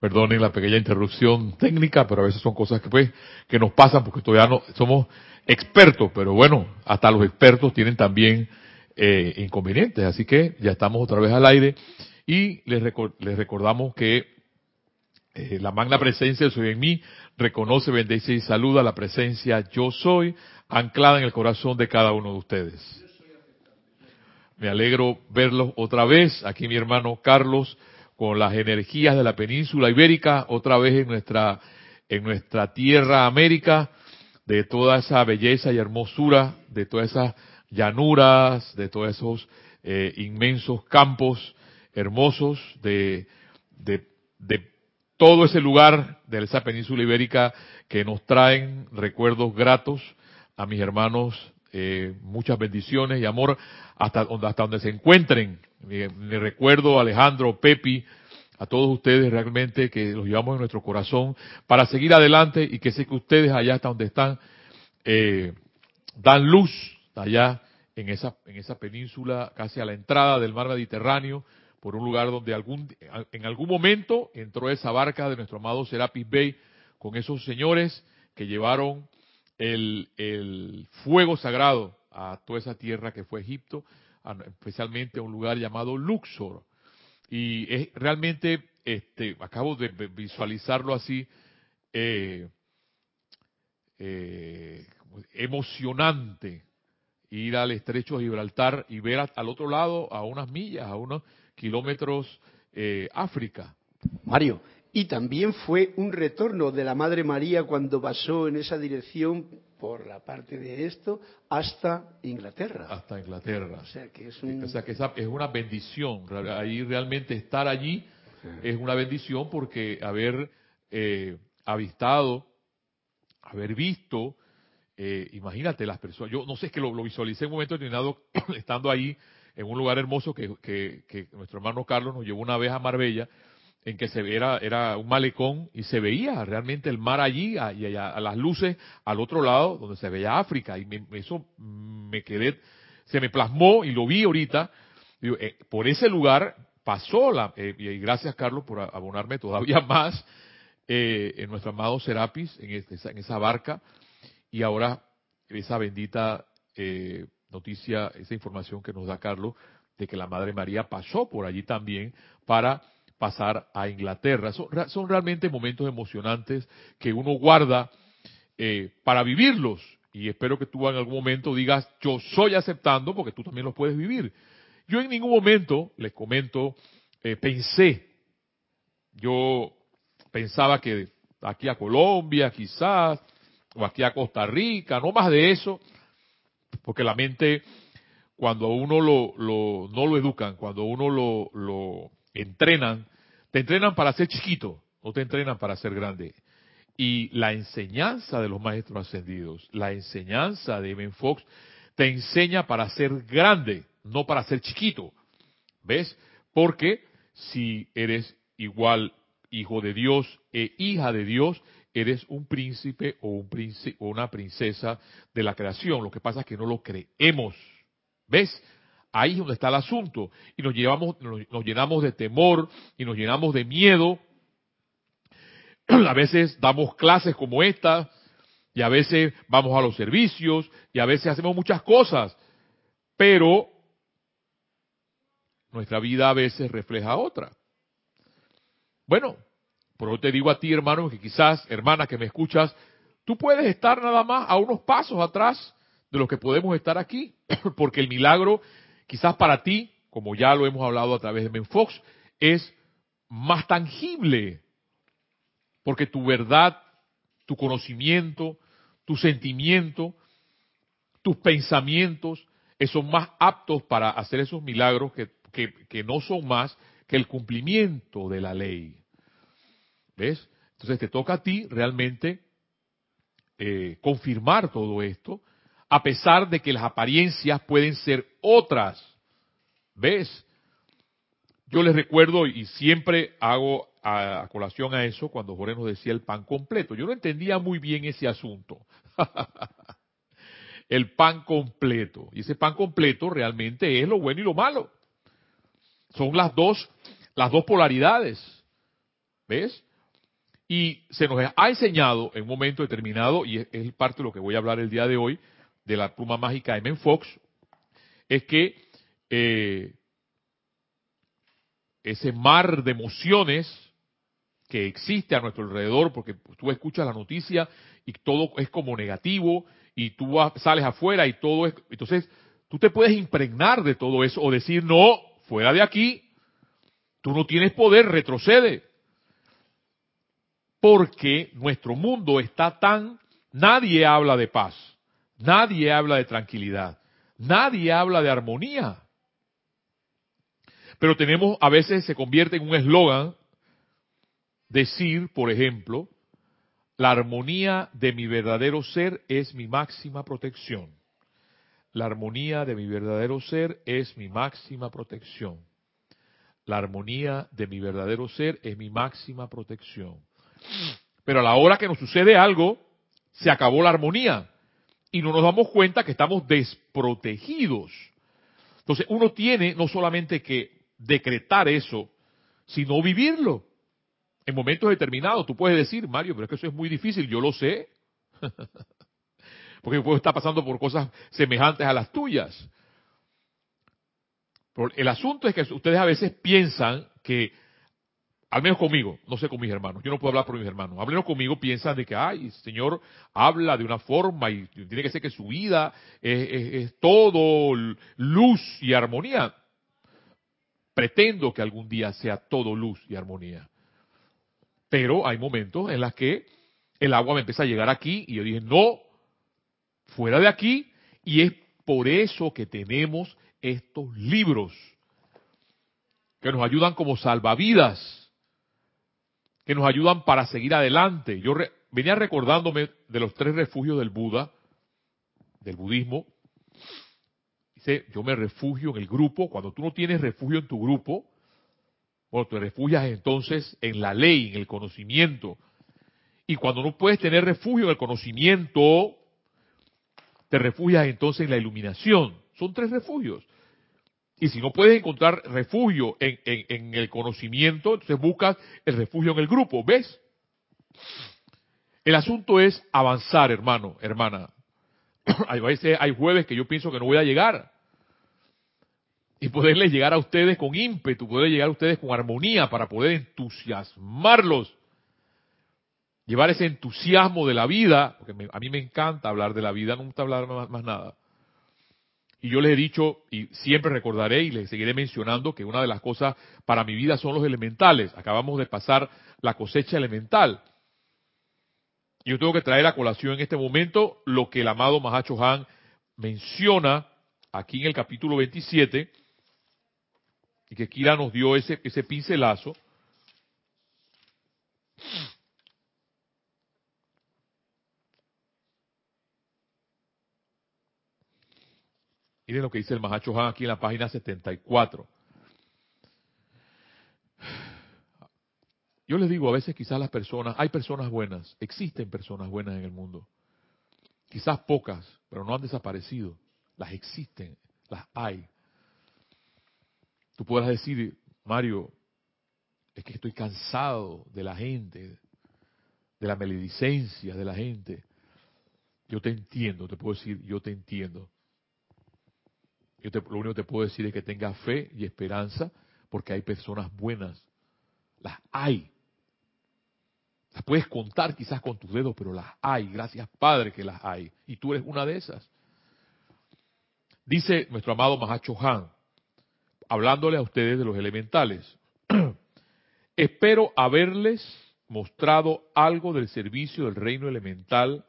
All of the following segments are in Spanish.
Perdonen la pequeña interrupción técnica, pero a veces son cosas que pues que nos pasan porque todavía no somos expertos, pero bueno, hasta los expertos tienen también eh, inconvenientes, así que ya estamos otra vez al aire y les, les recordamos que eh, la magna presencia de Soy en mí reconoce, bendice y saluda la presencia Yo Soy anclada en el corazón de cada uno de ustedes. Me alegro verlos otra vez, aquí mi hermano Carlos con las energías de la península ibérica, otra vez en nuestra, en nuestra tierra América, de toda esa belleza y hermosura, de todas esas llanuras, de todos esos eh, inmensos campos hermosos, de, de, de todo ese lugar de esa península ibérica que nos traen recuerdos gratos a mis hermanos, eh, muchas bendiciones y amor hasta hasta donde se encuentren me recuerdo Alejandro, Pepi, a todos ustedes realmente que los llevamos en nuestro corazón para seguir adelante y que sé que ustedes allá hasta donde están eh, dan luz allá en esa en esa península casi a la entrada del mar Mediterráneo por un lugar donde algún en algún momento entró esa barca de nuestro amado Serapis Bay con esos señores que llevaron el, el fuego sagrado a toda esa tierra que fue Egipto especialmente a un lugar llamado Luxor. Y es realmente, este, acabo de visualizarlo así, eh, eh, emocionante ir al estrecho de Gibraltar y ver al otro lado, a unas millas, a unos kilómetros, eh, África. Mario, y también fue un retorno de la Madre María cuando pasó en esa dirección por la parte de esto hasta Inglaterra. Hasta Inglaterra. O sea que es, una bendición. Ahí realmente estar allí es una bendición porque haber eh, avistado, haber visto, eh, imagínate las personas. Yo no sé, es que lo, visualicé en un momento determinado estando ahí en un lugar hermoso que, que nuestro hermano Carlos nos llevó una vez a Marbella en que se era, era un malecón y se veía realmente el mar allí y a, las luces al otro lado donde se veía África. Y eso me quedé se me plasmó y lo vi ahorita. Eh, por ese lugar pasó la eh, y gracias Carlos por abonarme todavía más eh, en nuestro amado Serapis en, este, en esa barca. Y ahora esa bendita noticia esa información que nos da Carlos de que la Madre María pasó por allí también para pasar a Inglaterra. Son, realmente momentos emocionantes que uno guarda eh, para vivirlos. Y espero que tú en algún momento digas, yo soy aceptando, porque tú también los puedes vivir. Yo en ningún momento, les comento, eh, pensé, yo pensaba que aquí a Colombia quizás, o aquí a Costa Rica, no más de eso, porque la mente, cuando uno lo, no lo educan, cuando uno lo, lo entrenan, te entrenan para ser chiquito, no te entrenan para ser grande. Y la enseñanza de los maestros ascendidos, la enseñanza de Ben Fox, te enseña para ser grande, no para ser chiquito. ¿Ves? Porque si eres igual hijo de Dios e hija de Dios, eres un príncipe o, un príncipe, o una princesa de la creación. Lo que pasa es que no lo creemos. ¿Ves? Ahí es donde está el asunto. Y nos, llevamos, nos, llenamos de temor y nos llenamos de miedo. A veces damos clases como esta y a veces vamos a los servicios y a veces hacemos muchas cosas. Pero nuestra vida a veces refleja otra. Bueno, por eso te digo a ti, hermano, que quizás, hermana que me escuchas, tú puedes estar nada más a unos pasos atrás de los que podemos estar aquí, porque el milagro quizás para ti, como ya lo hemos hablado a través de Menfox, es más tangible, porque tu verdad, tu conocimiento, tu sentimiento, tus pensamientos, son más aptos para hacer esos milagros que, que, no son más que el cumplimiento de la ley. ¿Ves? Entonces te toca a ti realmente eh, confirmar todo esto a pesar de que las apariencias pueden ser otras. ¿Ves? Yo les recuerdo y siempre hago a, colación a eso cuando Jorge nos decía el pan completo. Yo no entendía muy bien ese asunto. el pan completo. Y ese pan completo realmente es lo bueno y lo malo. Son las dos, las dos polaridades. ¿Ves? Y se nos ha enseñado en un momento determinado, y es, parte de lo que voy a hablar el día de hoy, de la pluma mágica de Men Fox, es que eh, ese mar de emociones que existe a nuestro alrededor, porque tú escuchas la noticia y todo es como negativo, y tú sales afuera y todo es... Entonces, tú te puedes impregnar de todo eso o decir, no, fuera de aquí, tú no tienes poder, retrocede. Porque nuestro mundo está tan... Nadie habla de paz, nadie habla de tranquilidad, nadie habla de armonía. Pero tenemos, a veces se convierte en un eslogan decir, por ejemplo, la armonía de mi verdadero ser es mi máxima protección. La armonía de mi verdadero ser es mi máxima protección. La armonía de mi verdadero ser es mi máxima protección. Pero a la hora que nos sucede algo, se acabó la armonía y no nos damos cuenta que estamos desprotegidos. Entonces uno tiene no solamente que decretar eso, sino vivirlo. En momentos determinados tú puedes decir, Mario, pero es que eso es muy difícil, yo lo sé. Porque puedo estar pasando por cosas semejantes a las tuyas. el asunto es que ustedes a veces piensan que, al menos conmigo, no sé con mis hermanos, yo no puedo hablar por mis hermanos, al menos conmigo piensan de que, ay, el Señor habla de una forma y tiene que ser que su vida es todo luz y armonía. Pretendo que algún día sea todo luz y armonía. Pero hay momentos en los que el agua me empieza a llegar aquí y yo dije, no, fuera de aquí. Y es por eso que tenemos estos libros que nos ayudan como salvavidas, que nos ayudan para seguir adelante. Yo venía recordándome de los tres refugios del Buda, del budismo, Dice, yo me refugio en el grupo. Cuando tú no tienes refugio en tu grupo, bueno, te refugias entonces en la ley, en el conocimiento. Y cuando no puedes tener refugio en el conocimiento, te refugias entonces en la iluminación. Son tres refugios. Y si no puedes encontrar refugio en, el conocimiento, entonces buscas el refugio en el grupo. ¿Ves? El asunto es avanzar, hermano, hermana. hay veces, hay jueves que yo pienso que no voy a llegar. Y poderles llegar a ustedes con ímpetu, poder llegar a ustedes con armonía para poder entusiasmarlos. Llevar ese entusiasmo de la vida, porque a mí me encanta hablar de la vida, no me gusta hablar más nada. Y yo les he dicho, y siempre recordaré y les seguiré mencionando, que una de las cosas para mi vida son los elementales. Acabamos de pasar la cosecha elemental. Yo tengo que traer a colación en este momento lo que el amado Mahacho Han menciona aquí en el capítulo 27 y que Kira nos dio ese, ese pincelazo. Miren lo que dice el Mahacho Han aquí en la página 74. Yo les digo, a veces quizás las personas, hay personas buenas, existen personas buenas en el mundo. Quizás pocas, pero no han desaparecido. Las existen, las hay. Tú puedas decir, Mario, es que estoy cansado de la gente, de la maledicencia de la gente. Yo te entiendo, te puedo decir, yo te entiendo. Yo te, lo único que te puedo decir es que tengas fe y esperanza, porque hay personas buenas. Las hay. Las puedes contar quizás con tus dedos, pero las hay. Gracias Padre que las hay. Y tú eres una de esas. Dice nuestro amado Mahacho Han, hablándole a ustedes de los elementales. Espero haberles mostrado algo del servicio del reino elemental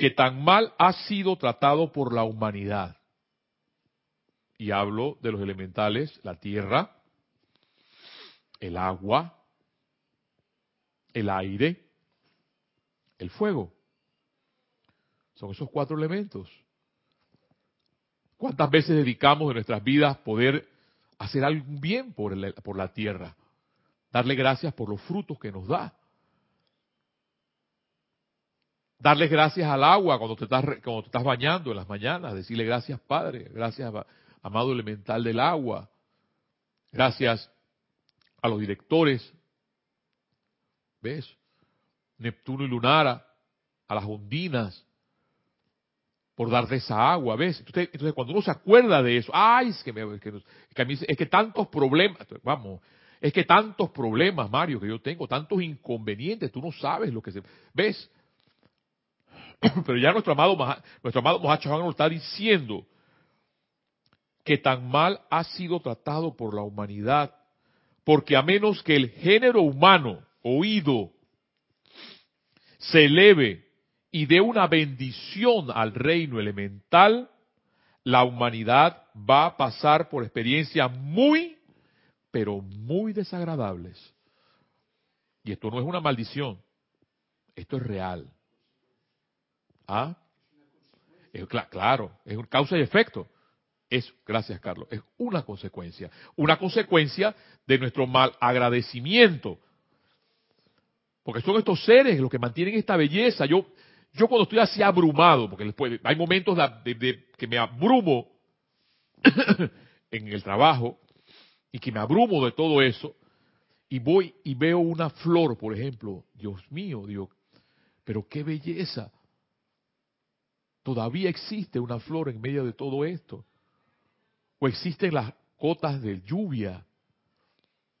que tan mal ha sido tratado por la humanidad. Y hablo de los elementales, la tierra, el agua, el aire, el fuego. Son esos cuatro elementos. ¿Cuántas veces dedicamos en nuestras vidas poder hacer algún bien por, por la tierra? Darle gracias por los frutos que nos da. Darle gracias al agua cuando te, estás, cuando te estás bañando en las mañanas. Decirle gracias Padre, gracias amado elemental del agua. Gracias a los directores ¿ves? Neptuno y Lunara, a las ondinas, por dar de esa agua, ¿ves? Entonces, cuando uno se acuerda de eso, ay, es que, me, es que, es que tantos problemas, vamos, es que tantos problemas, Mario, que yo tengo, tantos inconvenientes, tú no sabes lo que se... ¿Ves? Pero ya nuestro amado, nuestro amado nos está diciendo que tan mal ha sido tratado por la humanidad, porque a menos que el género humano, oído, se eleve y dé una bendición al reino elemental, la humanidad va a pasar por experiencias muy, pero muy desagradables. Y esto no es una maldición, esto es real. ¿Ah? Es, claro, es causa y efecto. Es, gracias Carlos, es una consecuencia. Una consecuencia de nuestro mal agradecimiento. Porque son estos seres los que mantienen esta belleza. Yo, yo cuando estoy así abrumado, porque después hay momentos de, que me abrumo en el trabajo y que me abrumo de todo eso, y voy y veo una flor, por ejemplo, Dios mío, Dios, pero qué belleza. Todavía existe una flor en medio de todo esto. O existen las cotas de lluvia.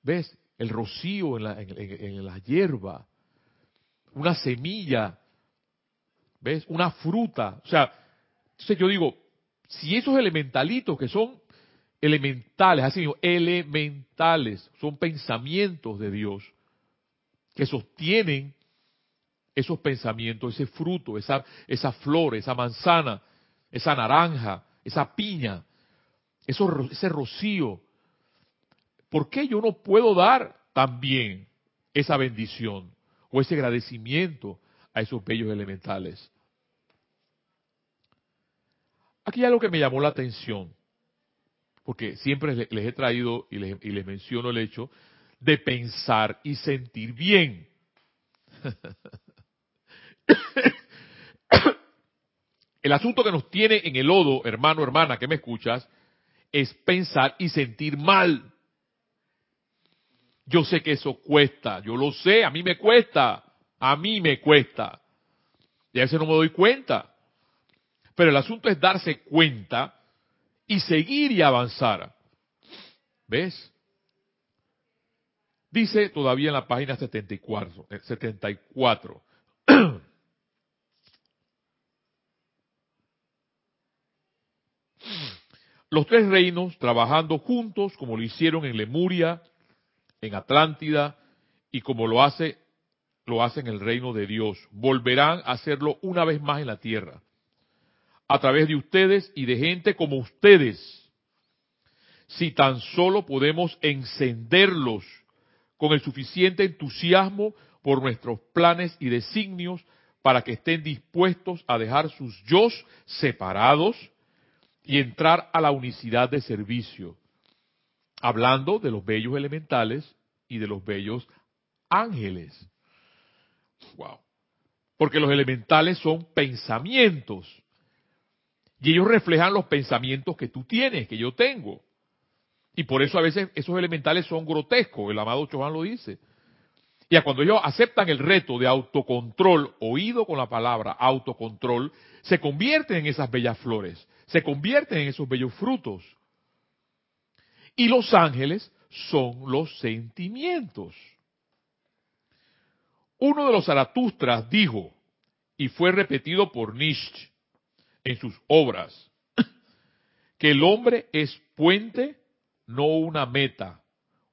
¿Ves? El rocío en la, en la hierba. Una semilla ¿Ves? Una fruta. O sea, entonces yo digo, si esos elementalitos que son elementales, así digo, elementales, son pensamientos de Dios, que sostienen esos pensamientos, ese fruto, esa, esa flor, esa manzana, esa naranja, esa piña, ese rocío. ¿Por qué yo no puedo dar también esa bendición o ese agradecimiento a esos bellos elementales. Aquí hay algo que me llamó la atención, porque siempre les, he traído y les menciono el hecho de pensar y sentir bien. El asunto que nos tiene en el lodo, hermano, hermana, que me escuchas, es pensar y sentir mal. Yo sé que eso cuesta, yo lo sé, a mí me cuesta. A mí me cuesta. Y a veces no me doy cuenta. Pero el asunto es darse cuenta y seguir y avanzar. ¿Ves? Dice todavía en la página 74. 74. Los tres reinos trabajando juntos como lo hicieron en Lemuria, en Atlántida y como lo hace lo hacen en el reino de Dios. Volverán a hacerlo una vez más en la tierra. A través de ustedes y de gente como ustedes. Si tan solo podemos encenderlos con el suficiente entusiasmo por nuestros planes y designios para que estén dispuestos a dejar sus yo separados y entrar a la unicidad de servicio. Hablando de los bellos elementales y de los bellos ángeles. Wow. Porque los elementales son pensamientos. Y ellos reflejan los pensamientos que tú tienes, que yo tengo. Y por eso a veces esos elementales son grotescos, el amado Chohan lo dice. Y a cuando ellos aceptan el reto de autocontrol, oído con la palabra autocontrol, se convierten en esas bellas flores, se convierten en esos bellos frutos. Y los ángeles son los sentimientos. Uno de los Zaratustras dijo, y fue repetido por Nietzsche en sus obras, que el hombre es puente, no una meta,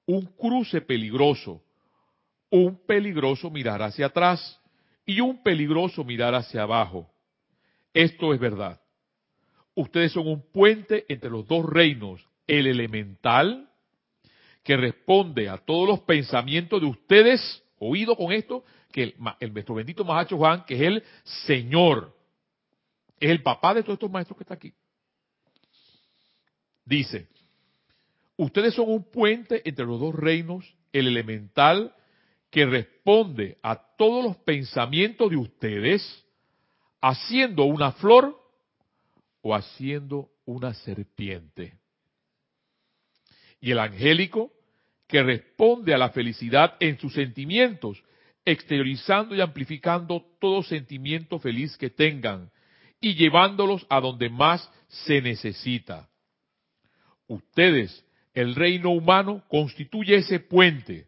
un cruce peligroso, un peligroso mirar hacia atrás y un peligroso mirar hacia abajo. Esto es verdad. Ustedes son un puente entre los dos reinos, el elemental, que responde a todos los pensamientos de ustedes, oído con esto, que el, nuestro bendito Mahacho Juan, que es el Señor, es el papá de todos estos maestros que está aquí. Dice, ustedes son un puente entre los dos reinos, el elemental que responde a todos los pensamientos de ustedes, haciendo una flor o haciendo una serpiente. Y el angélico que responde a la felicidad en sus sentimientos, exteriorizando y amplificando todo sentimiento feliz que tengan y llevándolos a donde más se necesita. Ustedes, el reino humano, constituye ese puente.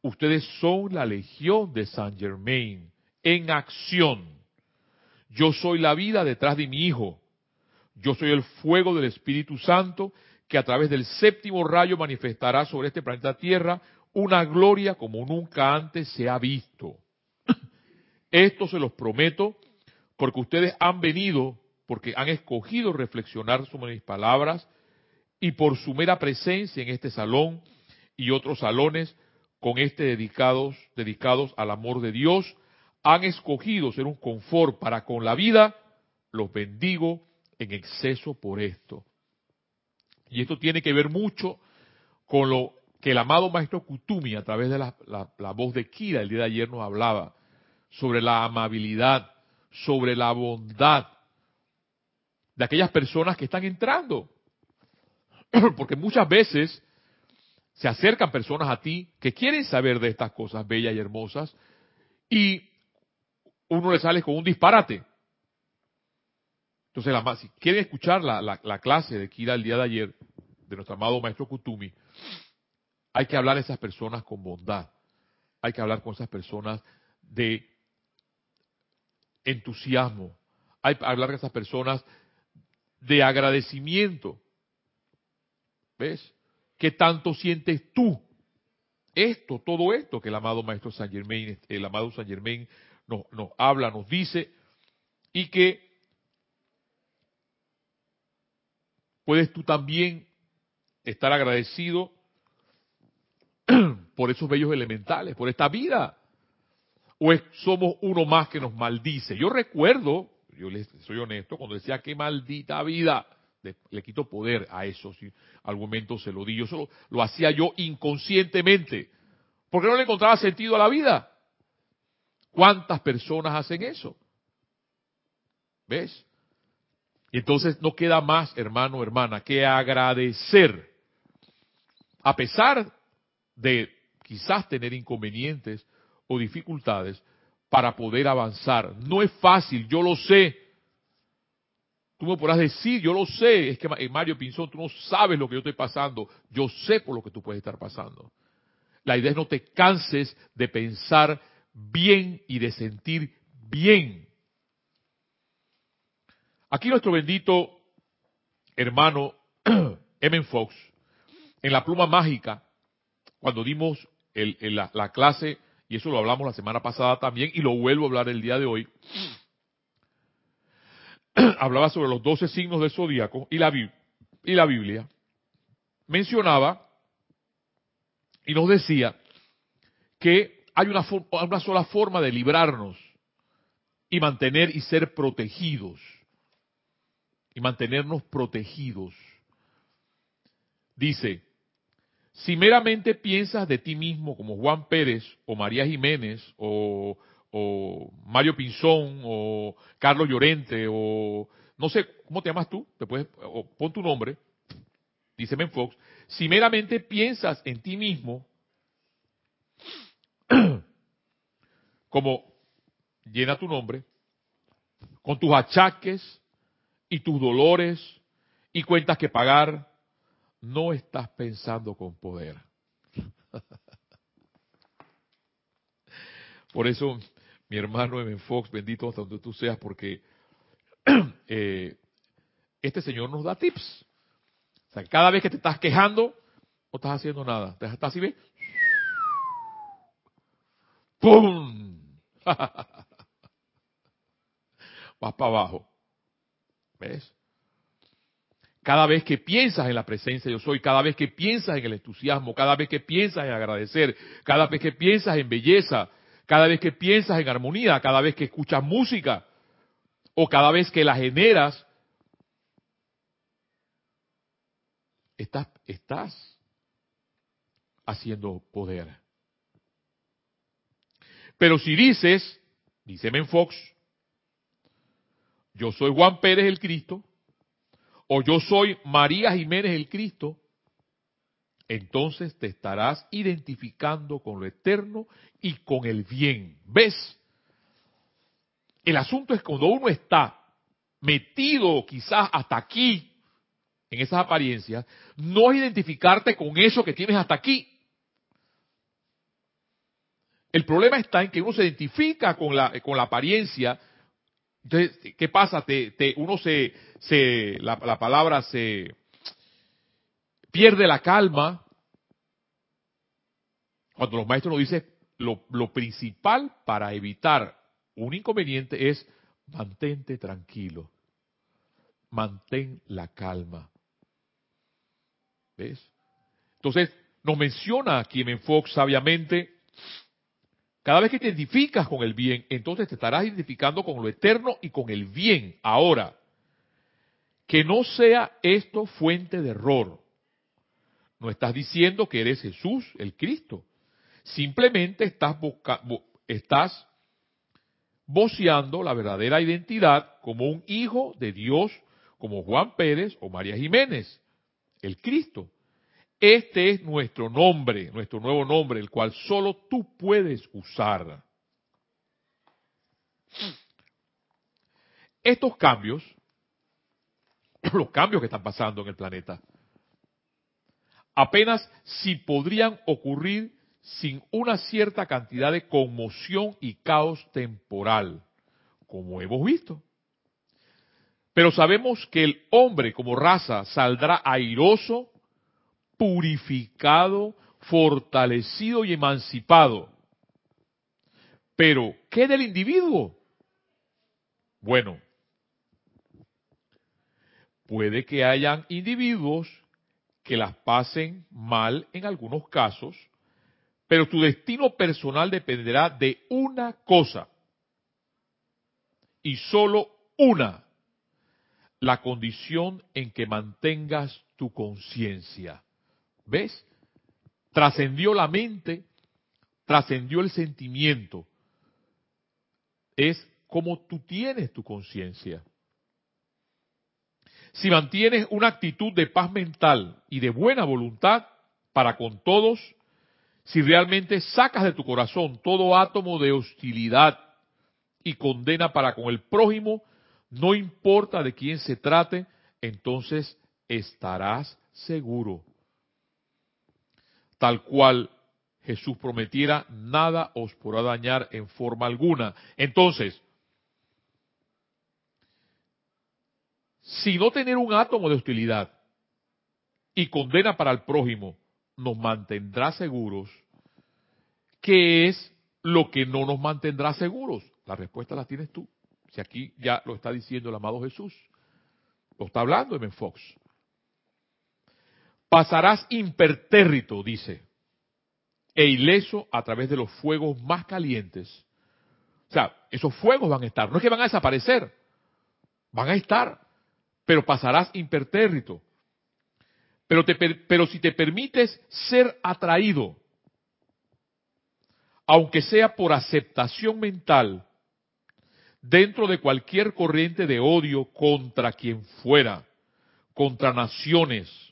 Ustedes son la legión de Saint Germain en acción. Yo soy la vida detrás de mi Hijo. Yo soy el fuego del Espíritu Santo que a través del séptimo rayo manifestará sobre este planeta Tierra una gloria como nunca antes se ha visto. Esto se los prometo porque ustedes han venido, porque han escogido reflexionar sobre mis palabras y por su mera presencia en este salón y otros salones con este dedicados, dedicados al amor de Dios, han escogido ser un confort para con la vida, los bendigo en exceso por esto. Y esto tiene que ver mucho con lo que el amado maestro Kutumi, a través de la, la, voz de Kira, el día de ayer nos hablaba sobre la amabilidad, sobre la bondad de aquellas personas que están entrando. Porque muchas veces se acercan personas a ti que quieren saber de estas cosas bellas y hermosas y uno le sale con un disparate. Entonces, la, si quieren escuchar la, la, clase de Kira el día de ayer, de nuestro amado maestro Kutumi, hay que hablar a esas personas con bondad. Hay que hablar con esas personas de entusiasmo. Hay que hablar con esas personas de agradecimiento. ¿Ves? ¿Qué tanto sientes tú? Esto, todo esto que el amado Maestro San Germain, el amado San Germain nos, nos habla, nos dice, y que puedes tú también estar agradecido por esos bellos elementales, por esta vida? ¿O somos uno más que nos maldice? Yo recuerdo, yo les soy honesto, cuando decía qué maldita vida, le, quito poder a eso, si al momento se lo di, yo solo lo hacía yo inconscientemente, porque no le encontraba sentido a la vida. ¿Cuántas personas hacen eso? ¿Ves? Entonces no queda más, hermano, hermana, que agradecer. A pesar de quizás tener inconvenientes o dificultades para poder avanzar. No es fácil, yo lo sé. Tú me podrás decir, yo lo sé, es que eh, Mario Pinzón, tú no sabes lo que yo estoy pasando, yo sé por lo que tú puedes estar pasando. La idea es no te canses de pensar bien y de sentir bien. Aquí nuestro bendito hermano Emen Fox, en la pluma mágica, cuando dimos la, clase, y eso lo hablamos la semana pasada también, y lo vuelvo a hablar el día de hoy, hablaba sobre los doce signos del zodíaco y la, y la Biblia, mencionaba y nos decía que hay una, una sola forma de librarnos y mantener y ser protegidos, y mantenernos protegidos. Dice, si meramente piensas de ti mismo como Juan Pérez o María Jiménez o, Mario Pinzón o Carlos Llorente o no sé, ¿cómo te llamas tú? Te puedes, pon tu nombre, dice Ben Fox, si meramente piensas en ti mismo como llena tu nombre, con tus achaques y tus dolores y cuentas que pagar, no estás pensando con poder. Por eso, mi hermano Evan Fox, bendito hasta donde tú seas, porque eh, este Señor nos da tips. O sea, cada vez que te estás quejando, no estás haciendo nada. Te estás así, ¿ves? ¡Pum! Vas para abajo. ¿Ves? Cada vez que piensas en la presencia yo soy, cada vez que piensas en el entusiasmo, cada vez que piensas en agradecer, cada vez que piensas en belleza, cada vez que piensas en armonía, cada vez que escuchas música o cada vez que la generas, estás, estás haciendo poder. Pero si dices, dice Fox, yo soy Juan Pérez el Cristo, o yo soy María Jiménez el Cristo, entonces te estarás identificando con lo eterno y con el bien. ¿Ves? El asunto es cuando uno está metido quizás hasta aquí, en esas apariencias, no es identificarte con eso que tienes hasta aquí. El problema está en que uno se identifica con la, con la apariencia. Entonces, ¿qué pasa? Uno se, la, la palabra se pierde la calma. Cuando los maestros nos dicen lo, lo principal para evitar un inconveniente es mantente tranquilo, mantén la calma. ¿Ves? Entonces, nos menciona aquí en Fox sabiamente, cada vez que te identificas con el bien, entonces te estarás identificando con lo eterno y con el bien. Ahora, que no sea esto fuente de error. No estás diciendo que eres Jesús, el Cristo. Simplemente estás, estás voceando la verdadera identidad como un hijo de Dios, como Juan Pérez o María Jiménez, el Cristo. Este es nuestro nombre, nuestro nuevo nombre, el cual solo tú puedes usar. Estos cambios, los cambios que están pasando en el planeta, apenas si podrían ocurrir sin una cierta cantidad de conmoción y caos temporal, como hemos visto. Pero sabemos que el hombre como raza saldrá airoso, purificado, fortalecido y emancipado. Pero, ¿qué del individuo? Bueno, puede que hayan individuos que las pasen mal en algunos casos, pero tu destino personal dependerá de una cosa, y solo una, la condición en que mantengas tu conciencia. ¿Ves? Trascendió la mente, trascendió el sentimiento. Es como tú tienes tu conciencia. Si mantienes una actitud de paz mental y de buena voluntad para con todos, si realmente sacas de tu corazón todo átomo de hostilidad y condena para con el prójimo, no importa de quién se trate, entonces estarás seguro. Tal cual Jesús prometiera, nada os podrá dañar en forma alguna. Entonces, si no tener un átomo de hostilidad y condena para el prójimo nos mantendrá seguros, ¿qué es lo que no nos mantendrá seguros? La respuesta la tienes tú. Si aquí ya lo está diciendo el amado Jesús, lo está hablando en Fox. Pasarás impertérrito, dice, e ileso a través de los fuegos más calientes. O sea, esos fuegos van a estar, no es que van a desaparecer, van a estar, pero pasarás impertérrito. Pero, pero si te permites ser atraído, aunque sea por aceptación mental, dentro de cualquier corriente de odio contra quien fuera, contra naciones,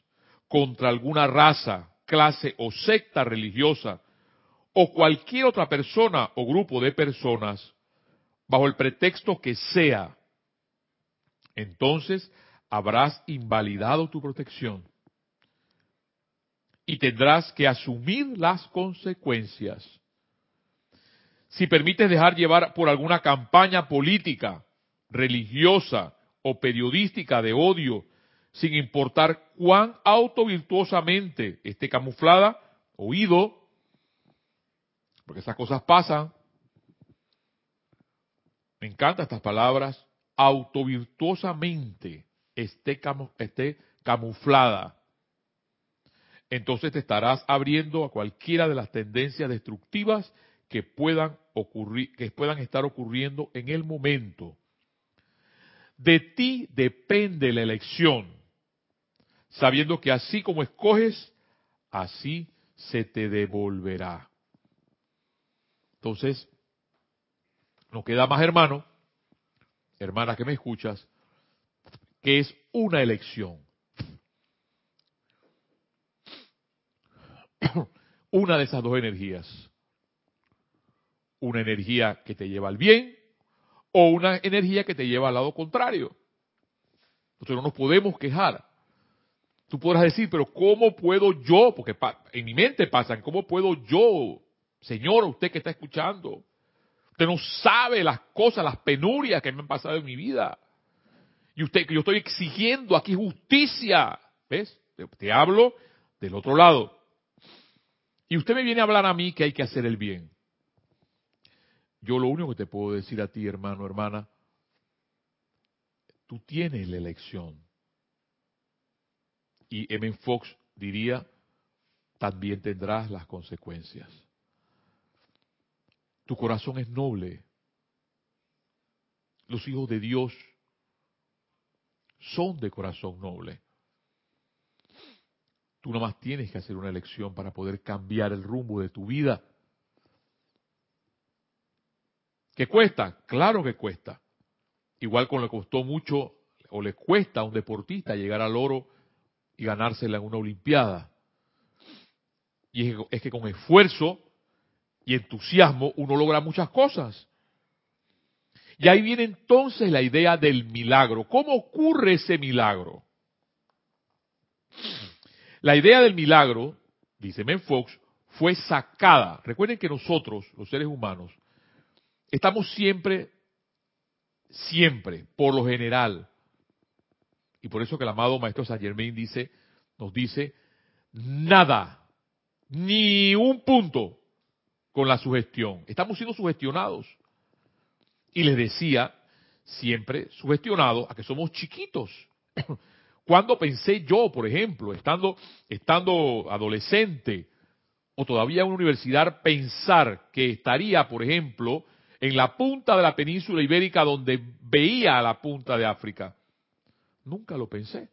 contra alguna raza, clase o secta religiosa, o cualquier otra persona o grupo de personas, bajo el pretexto que sea, entonces habrás invalidado tu protección y tendrás que asumir las consecuencias. Si permites dejar llevar por alguna campaña política, religiosa o periodística de odio, sin importar cuán autovirtuosamente esté camuflada, oído, porque esas cosas pasan. Me encantan estas palabras, autovirtuosamente esté, esté camuflada, entonces te estarás abriendo a cualquiera de las tendencias destructivas que puedan ocurrir, que puedan estar ocurriendo en el momento. De ti depende la elección, sabiendo que así como escoges, así se te devolverá. Entonces, nos queda más hermano, hermana que me escuchas, que es una elección. una de esas dos energías. Una energía que te lleva al bien o una energía que te lleva al lado contrario. Entonces no nos podemos quejar. Tú podrás decir, pero ¿cómo puedo yo? Porque en mi mente pasan, ¿cómo puedo yo, Señor, usted que está escuchando? Usted no sabe las cosas, las penurias que me han pasado en mi vida. Y usted, que yo estoy exigiendo aquí justicia. ¿Ves? Te hablo del otro lado. Y usted me viene a hablar a mí que hay que hacer el bien. Yo lo único que te puedo decir a ti, hermano, hermana, tú tienes la elección. Y M. Fox diría, también tendrás las consecuencias. Tu corazón es noble. Los hijos de Dios son de corazón noble. Tú nada más tienes que hacer una elección para poder cambiar el rumbo de tu vida. ¿Qué cuesta? Claro que cuesta. Igual como le costó mucho o le cuesta a un deportista llegar al oro y ganársela en una olimpiada. Y es que con esfuerzo y entusiasmo uno logra muchas cosas. Y ahí viene entonces la idea del milagro. ¿Cómo ocurre ese milagro? La idea del milagro, dice Men Fox, fue sacada. Recuerden que nosotros, los seres humanos, estamos siempre, siempre, por lo general, y por eso que el amado Maestro Saint Germain dice, nos dice, nada, ni un punto con la sugestión. Estamos siendo sugestionados. Y les decía, siempre sugestionados a que somos chiquitos. Cuando pensé yo, por ejemplo, estando, estando adolescente o todavía en una universidad, pensar que estaría, por ejemplo, en la punta de la península ibérica donde veía a la punta de África? Nunca lo pensé.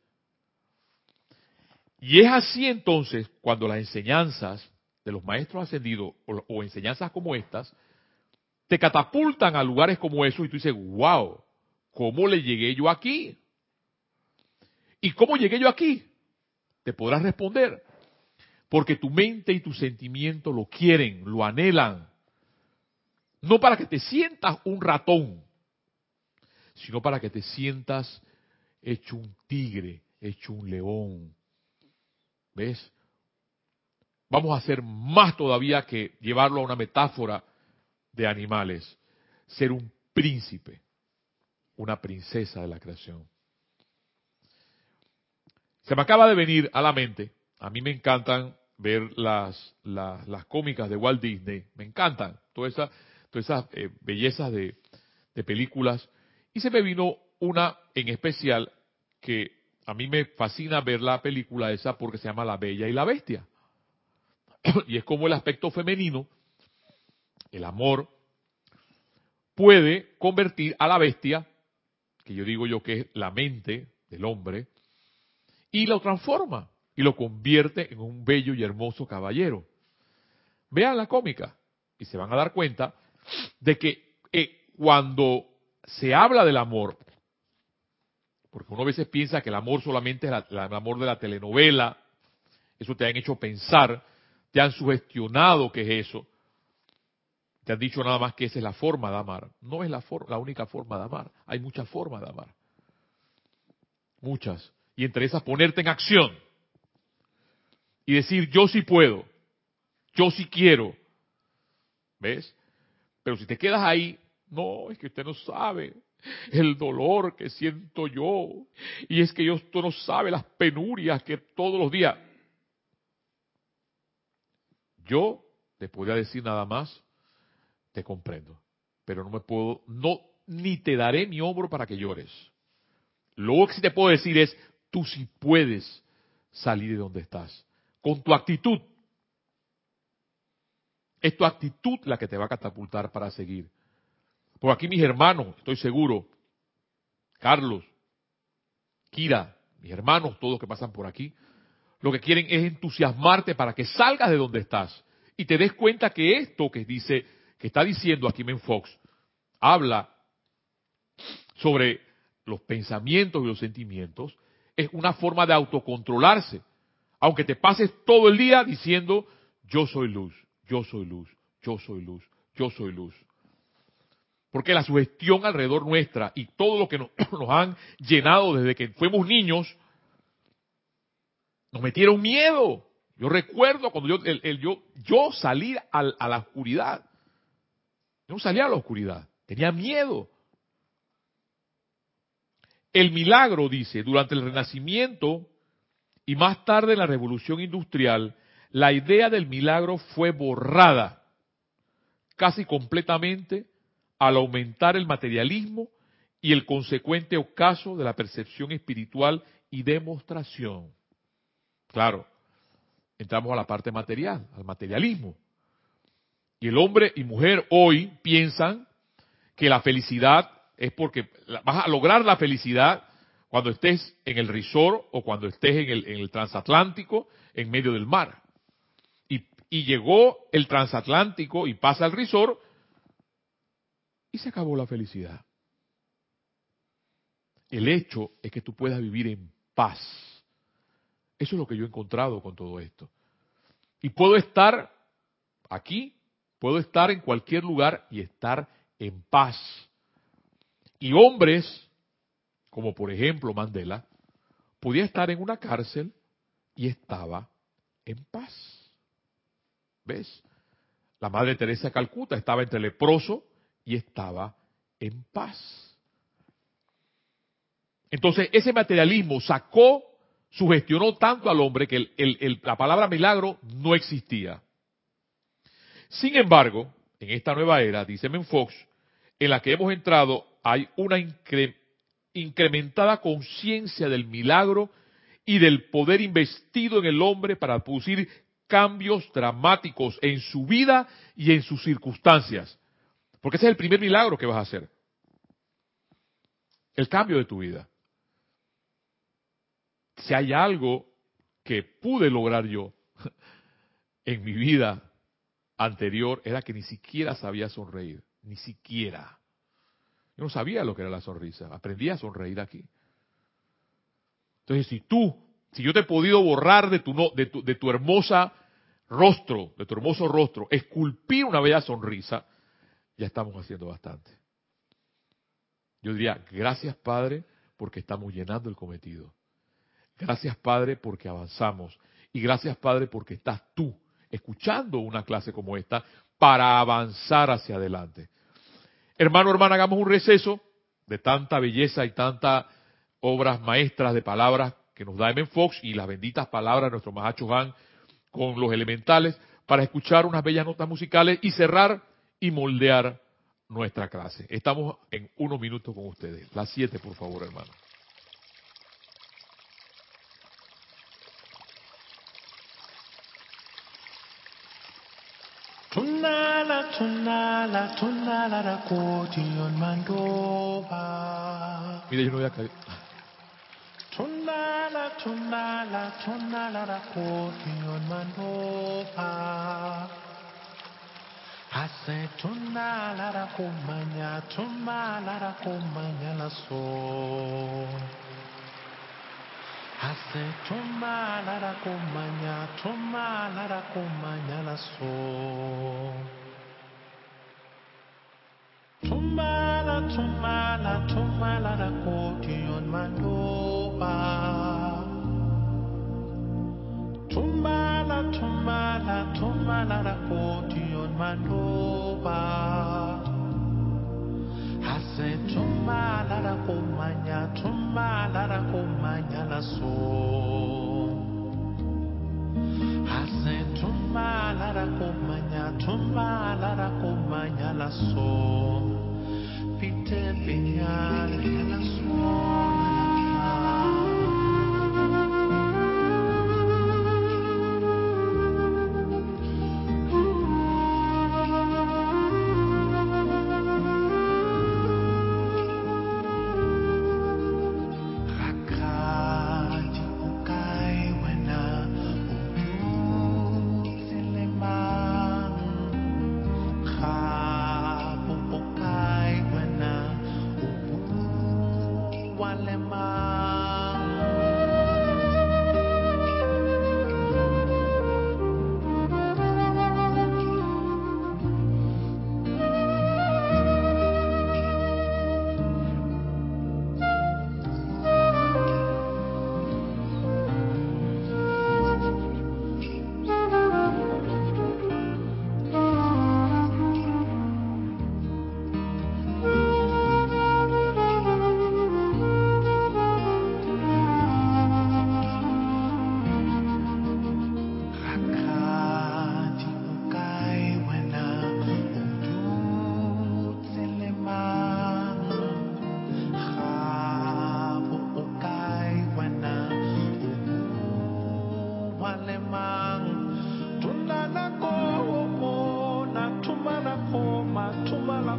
Y es así entonces cuando las enseñanzas de los maestros ascendidos o, enseñanzas como estas te catapultan a lugares como esos y tú dices, wow, ¿cómo le llegué yo aquí? ¿Y cómo llegué yo aquí? Te podrás responder. Porque tu mente y tu sentimiento lo quieren, lo anhelan. No para que te sientas un ratón, sino para que te sientas hecho un tigre, hecho un león. ¿Ves? Vamos a hacer más todavía que llevarlo a una metáfora de animales. Ser un príncipe, una princesa de la creación. Se me acaba de venir a la mente, a mí me encantan ver las, las, cómicas de Walt Disney, me encantan todas esas, todas esas eh, bellezas de, de películas, y se me vino una en especial que a mí me fascina ver la película esa porque se llama La Bella y la Bestia. y es como el aspecto femenino, el amor, puede convertir a la bestia, que yo digo yo que es la mente del hombre, y lo transforma y lo convierte en un bello y hermoso caballero. Vean la cómica y se van a dar cuenta de que eh, cuando se habla del amor, porque uno a veces piensa que el amor solamente es el amor de la telenovela, eso te han hecho pensar, te han sugestionado que es eso, te han dicho nada más que esa es la forma de amar. No es la, la única forma de amar, hay muchas formas de amar. Muchas y entre esas ponerte en acción y decir yo sí puedo, yo sí quiero. ¿Ves? Pero si te quedas ahí, no, es que usted no sabe el dolor que siento yo. Y es que yo, usted no sabe las penurias que todos los días. Yo te podría decir nada más, te comprendo. Pero no me puedo, no, ni te daré mi hombro para que llores. Lo que sí te puedo decir es, tú sí puedes salir de donde estás. Con tu actitud. Es tu actitud la que te va a catapultar para seguir. Por aquí mis hermanos, estoy seguro, Carlos, Kira, mis hermanos, todos que pasan por aquí, lo que quieren es entusiasmarte para que salgas de donde estás y te des cuenta que esto que dice, que está diciendo aquí Fox, habla sobre los pensamientos y los sentimientos es una forma de autocontrolarse. Aunque te pases todo el día diciendo, yo soy luz, yo soy luz, yo soy luz, yo soy luz. Porque la sugestión alrededor nuestra y todo lo que nos, han llenado desde que fuimos niños, nos metieron miedo. Yo recuerdo cuando yo, yo, salí a la oscuridad. Yo no salía a la oscuridad, tenía miedo. El milagro, dice, durante el Renacimiento y más tarde en la Revolución Industrial, la idea del milagro fue borrada casi completamente al aumentar el materialismo y el consecuente ocaso de la percepción espiritual y demostración. Claro, entramos a la parte material, al materialismo. Y el hombre y mujer hoy piensan que la felicidad es porque vas a lograr la felicidad cuando estés en el resort o cuando estés en el, en el transatlántico en medio del mar. Y, y, llegó el transatlántico y pasa el resort y se acabó la felicidad. El hecho es que tú puedas vivir en paz. Eso es lo que yo he encontrado con todo esto. Y puedo estar aquí, puedo estar en cualquier lugar y estar en paz. Y hombres, como por ejemplo Mandela, podía estar en una cárcel y estaba en paz. ¿Ves? La Madre Teresa de Calcuta estaba entre leproso y estaba en paz. Entonces, ese materialismo sacó, sugestionó tanto al hombre que la palabra milagro no existía. Sin embargo, en esta nueva era, dice Menfox, en la que hemos entrado, hay una incrementada conciencia del milagro y del poder investido en el hombre para producir cambios dramáticos en su vida y en sus circunstancias. Porque ese es el primer milagro que vas a hacer. El cambio de tu vida. Si hay algo que pude lograr yo en mi vida anterior, era que ni siquiera sabía sonreír. Ni siquiera. Yo no sabía lo que era la sonrisa. Aprendí a sonreír aquí. Entonces, si tú, si yo te he podido borrar de tu, de tu, de tu hermosa rostro, de tu hermoso rostro, esculpir una bella sonrisa, ya estamos haciendo bastante. Yo diría, gracias Padre, porque estamos llenando el cometido. Gracias Padre, porque avanzamos. Y gracias Padre, porque estás tú escuchando una clase como esta para avanzar hacia adelante. Hermano, hermana, hagamos un receso de tanta belleza y tantas obras maestras de palabras que nos da M. Fox y las benditas palabras de nuestro Mahacho Han con los elementales para escuchar unas bellas notas musicales y cerrar y moldear nuestra clase. Estamos en unos minutos con ustedes. Las siete, por favor, hermano. Tunala, tunala, tunala, la Mira, yo no voy a caer. Tunala, tunala, tunala, la mandoba. Ase tuna lara kumanya, tuma lara kumanya la so. Ase tuma lara kumanya, tuma lara kumanya la so. Tumala, tumala, tumala la koti on mandoba. Tumala, tumala, tumala la koti mandoba Hase tumala la kumanya tumala la kumanya la so. Hase tumala la kumanya tumala la kumanya la so. Pite pinyale la so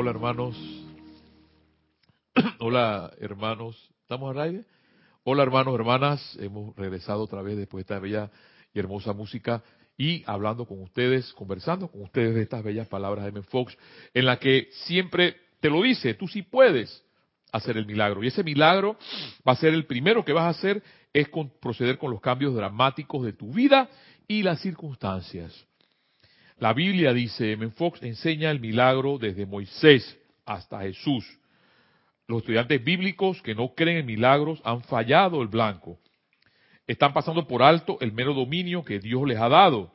Hola hermanos. Hola hermanos. ¿Estamos al aire? Hola hermanos, hermanas. Hemos regresado otra vez después de esta bella y hermosa música y hablando con ustedes, conversando con ustedes de estas bellas palabras de M. Fox, en la que siempre te lo dice, tú sí puedes hacer el milagro. Y ese milagro va a ser el primero que vas a hacer, es proceder con los cambios dramáticos de tu vida y las circunstancias. La Biblia dice, M. Fox enseña el milagro desde Moisés hasta Jesús. Los estudiantes bíblicos que no creen en milagros han fallado el blanco están pasando por alto el mero dominio que Dios les ha dado,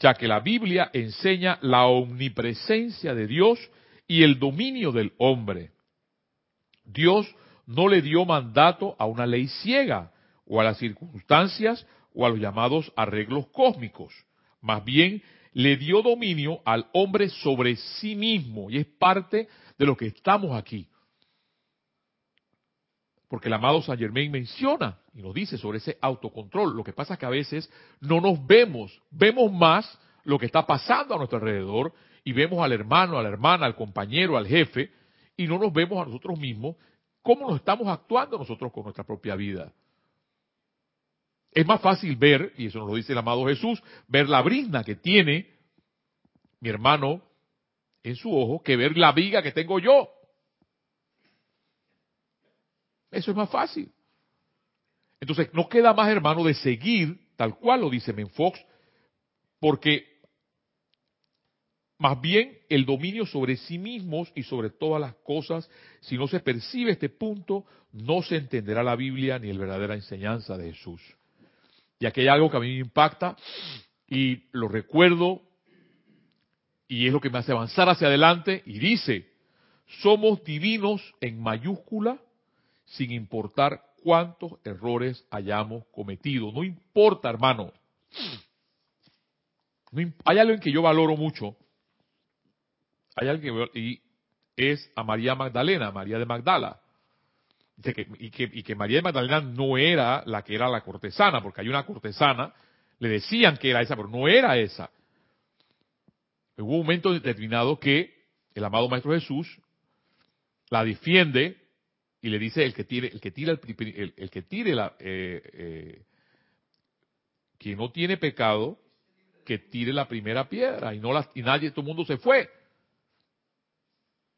ya que la Biblia enseña la omnipresencia de Dios y el dominio del hombre. Dios no le dio mandato a una ley ciega o a las circunstancias o a los llamados arreglos cósmicos. Más bien, le dio dominio al hombre sobre sí mismo y es parte de lo que estamos aquí. Porque el amado Saint Germain menciona y nos dice sobre ese autocontrol. Lo que pasa es que a veces no nos vemos, vemos más lo que está pasando a nuestro alrededor y vemos al hermano, a la hermana, al compañero, al jefe y no nos vemos a nosotros mismos cómo nos estamos actuando nosotros con nuestra propia vida. Es más fácil ver, y eso nos lo dice el amado Jesús, ver la brisna que tiene mi hermano en su ojo que ver la viga que tengo yo. Eso es más fácil. Entonces, no queda más, hermano, de seguir, tal cual lo dice Menfox, porque más bien el dominio sobre sí mismos y sobre todas las cosas, si no se percibe este punto, no se entenderá la Biblia ni la verdadera enseñanza de Jesús. Y aquí hay algo que a mí me impacta y lo recuerdo y es lo que me hace avanzar hacia adelante y dice, somos divinos en mayúscula sin importar cuántos errores hayamos cometido. No importa, hermano. hay algo en que yo valoro mucho. Hay alguien que y es a María Magdalena, María de Magdala. Y, que, y que María de Magdalena no era la que era la cortesana, porque hay una cortesana, le decían que era esa, pero no era esa. Hubo un momento determinado que el amado Maestro Jesús la defiende y le dice el que tire, el que tira el, el, que tire la, eh, eh, quien no tiene pecado, que tire la primera piedra y no la, y nadie, todo el mundo se fue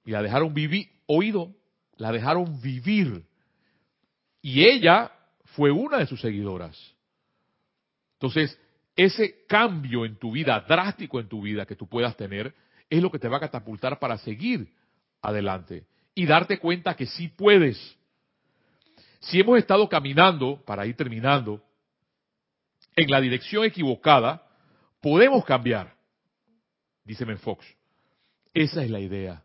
y la dejaron vivir, oído, la dejaron vivir y ella fue una de sus seguidoras. Entonces, ese cambio en tu vida, drástico en tu vida que tú puedas tener, es lo que te va a catapultar para seguir adelante y darte cuenta que sí puedes. Si hemos estado caminando, para ir terminando, en la dirección equivocada, podemos cambiar, dice Fox. Esa es la idea.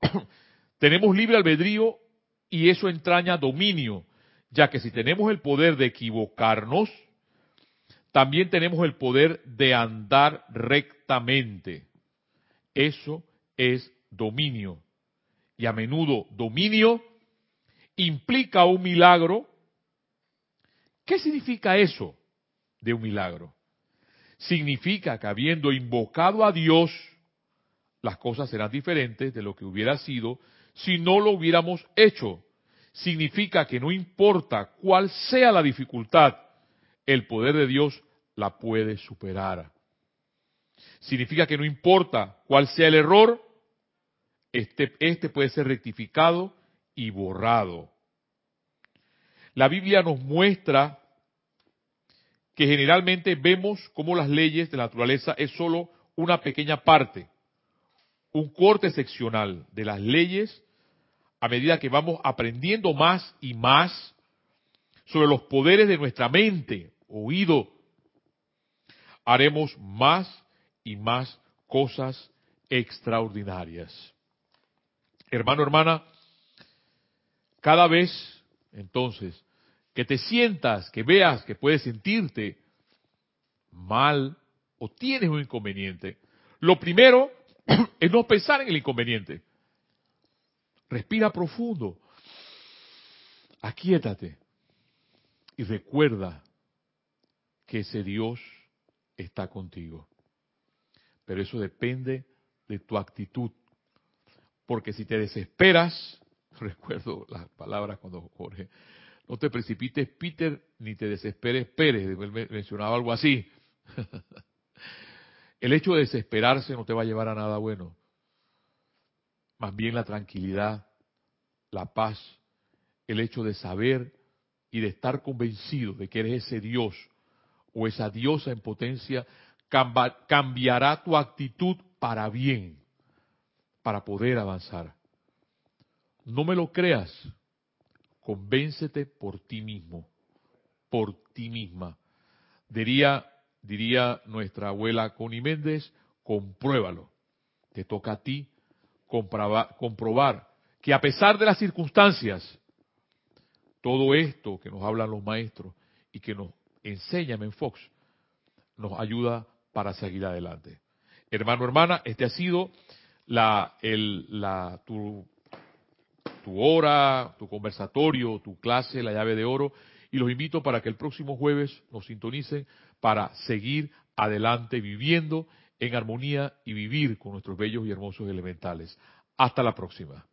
tenemos libre albedrío y eso entraña dominio, ya que si tenemos el poder de equivocarnos, también tenemos el poder de andar rectamente. Eso es dominio y a menudo dominio, implica un milagro. ¿Qué significa eso de un milagro? Significa que habiendo invocado a Dios, las cosas serán diferentes de lo que hubiera sido si no lo hubiéramos hecho. Significa que no importa cuál sea la dificultad, el poder de Dios la puede superar. Significa que no importa cuál sea el error, este, este puede ser rectificado y borrado. La Biblia nos muestra que generalmente vemos cómo las leyes de la naturaleza es solo una pequeña parte, un corte seccional de las leyes a medida que vamos aprendiendo más y más sobre los poderes de nuestra mente, oído, haremos más y más cosas extraordinarias. Hermano, hermana, cada vez entonces que te sientas, que veas que puedes sentirte mal o tienes un inconveniente, lo primero es no pensar en el inconveniente. Respira profundo, aquíétate y recuerda que ese Dios está contigo. Pero eso depende de tu actitud Porque si te desesperas, recuerdo las palabras cuando Jorge, no te precipites Peter, ni te desesperes Pérez, él mencionaba algo así. El hecho de desesperarse no te va a llevar a nada bueno. Más bien la tranquilidad, la paz, el hecho de saber y de estar convencido de que eres ese Dios o esa diosa en potencia, cambiará tu actitud para bien, para poder avanzar. No me lo creas, convéncete por ti mismo, por ti misma. Diría, diría nuestra abuela Connie Méndez, compruébalo. Te toca a ti comprobar, comprobar que a pesar de las circunstancias, todo esto que nos hablan los maestros y que nos enseña en Fox nos ayuda para seguir adelante. Hermano, hermana, este ha sido la, el, la, tu, tu hora, tu conversatorio, tu clase, la llave de oro, y los invito para que el próximo jueves nos sintonicen para seguir adelante viviendo en armonía y vivir con nuestros bellos y hermosos elementales. Hasta la próxima.